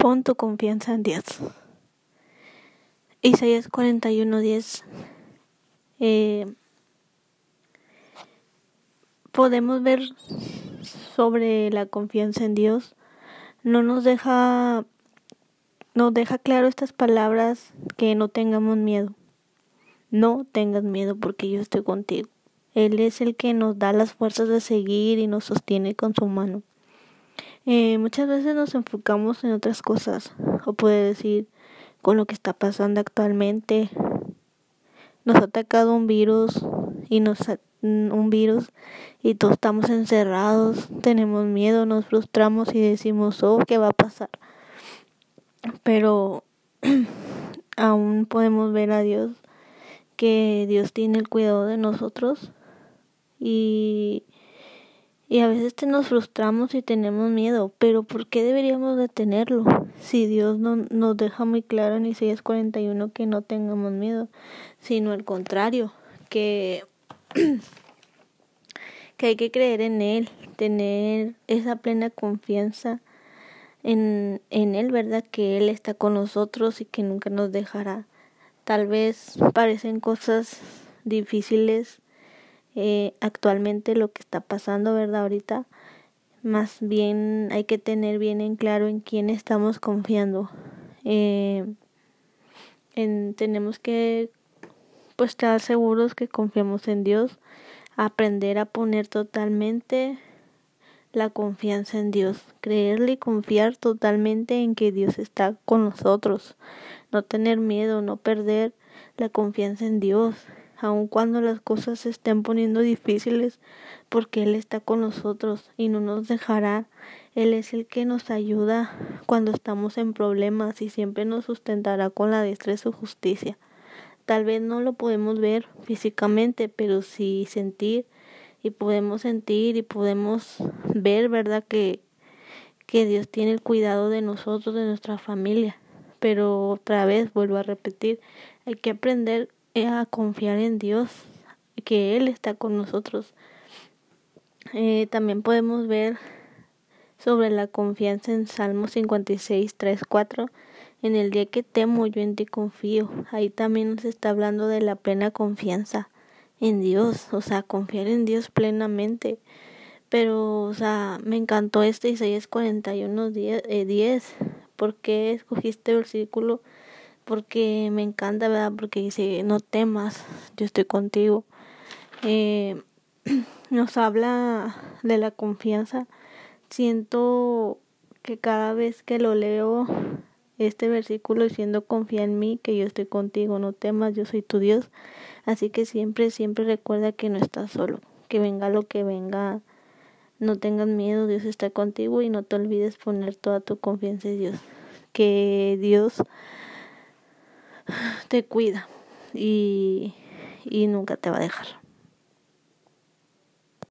Pon tu confianza en Dios. Isaías 41:10. Eh, podemos ver sobre la confianza en Dios. No nos deja, nos deja claro estas palabras que no tengamos miedo. No tengas miedo porque yo estoy contigo. Él es el que nos da las fuerzas de seguir y nos sostiene con su mano. Eh, muchas veces nos enfocamos en otras cosas, o puede decir con lo que está pasando actualmente. Nos ha atacado un virus y nos un virus y todos estamos encerrados, tenemos miedo, nos frustramos y decimos, "Oh, ¿qué va a pasar?" Pero aún podemos ver a Dios que Dios tiene el cuidado de nosotros y y a veces te nos frustramos y tenemos miedo, pero ¿por qué deberíamos de tenerlo? Si Dios no, nos deja muy claro en Isaías 41 que no tengamos miedo, sino al contrario, que, que hay que creer en Él, tener esa plena confianza en, en Él, ¿verdad? Que Él está con nosotros y que nunca nos dejará. Tal vez parecen cosas difíciles eh, actualmente lo que está pasando, ¿verdad? Ahorita, más bien hay que tener bien en claro en quién estamos confiando. Eh, en, tenemos que pues estar seguros que confiamos en Dios, aprender a poner totalmente la confianza en Dios, creerle y confiar totalmente en que Dios está con nosotros, no tener miedo, no perder la confianza en Dios, aun cuando las cosas se estén poniendo difíciles, porque Él está con nosotros y no nos dejará. Él es el que nos ayuda cuando estamos en problemas y siempre nos sustentará con la diestra de su justicia. Tal vez no lo podemos ver físicamente, pero sí sentir y podemos sentir y podemos ver, ¿verdad? Que, que Dios tiene el cuidado de nosotros, de nuestra familia. Pero otra vez, vuelvo a repetir, hay que aprender a confiar en Dios, que Él está con nosotros. Eh, también podemos ver sobre la confianza en Salmo 56, 3, 4. En el día que temo, yo en ti confío. Ahí también nos está hablando de la plena confianza en Dios, o sea, confiar en Dios plenamente. Pero, o sea, me encantó este Isaías 41, 10. Eh, 10. ¿Por qué escogiste el versículo? Porque me encanta, ¿verdad? Porque dice, no temas, yo estoy contigo. Eh, nos habla de la confianza. Siento que cada vez que lo leo, este versículo diciendo confía en mí, que yo estoy contigo, no temas, yo soy tu Dios. Así que siempre, siempre recuerda que no estás solo, que venga lo que venga, no tengas miedo, Dios está contigo y no te olvides poner toda tu confianza en Dios. Que Dios te cuida y, y nunca te va a dejar.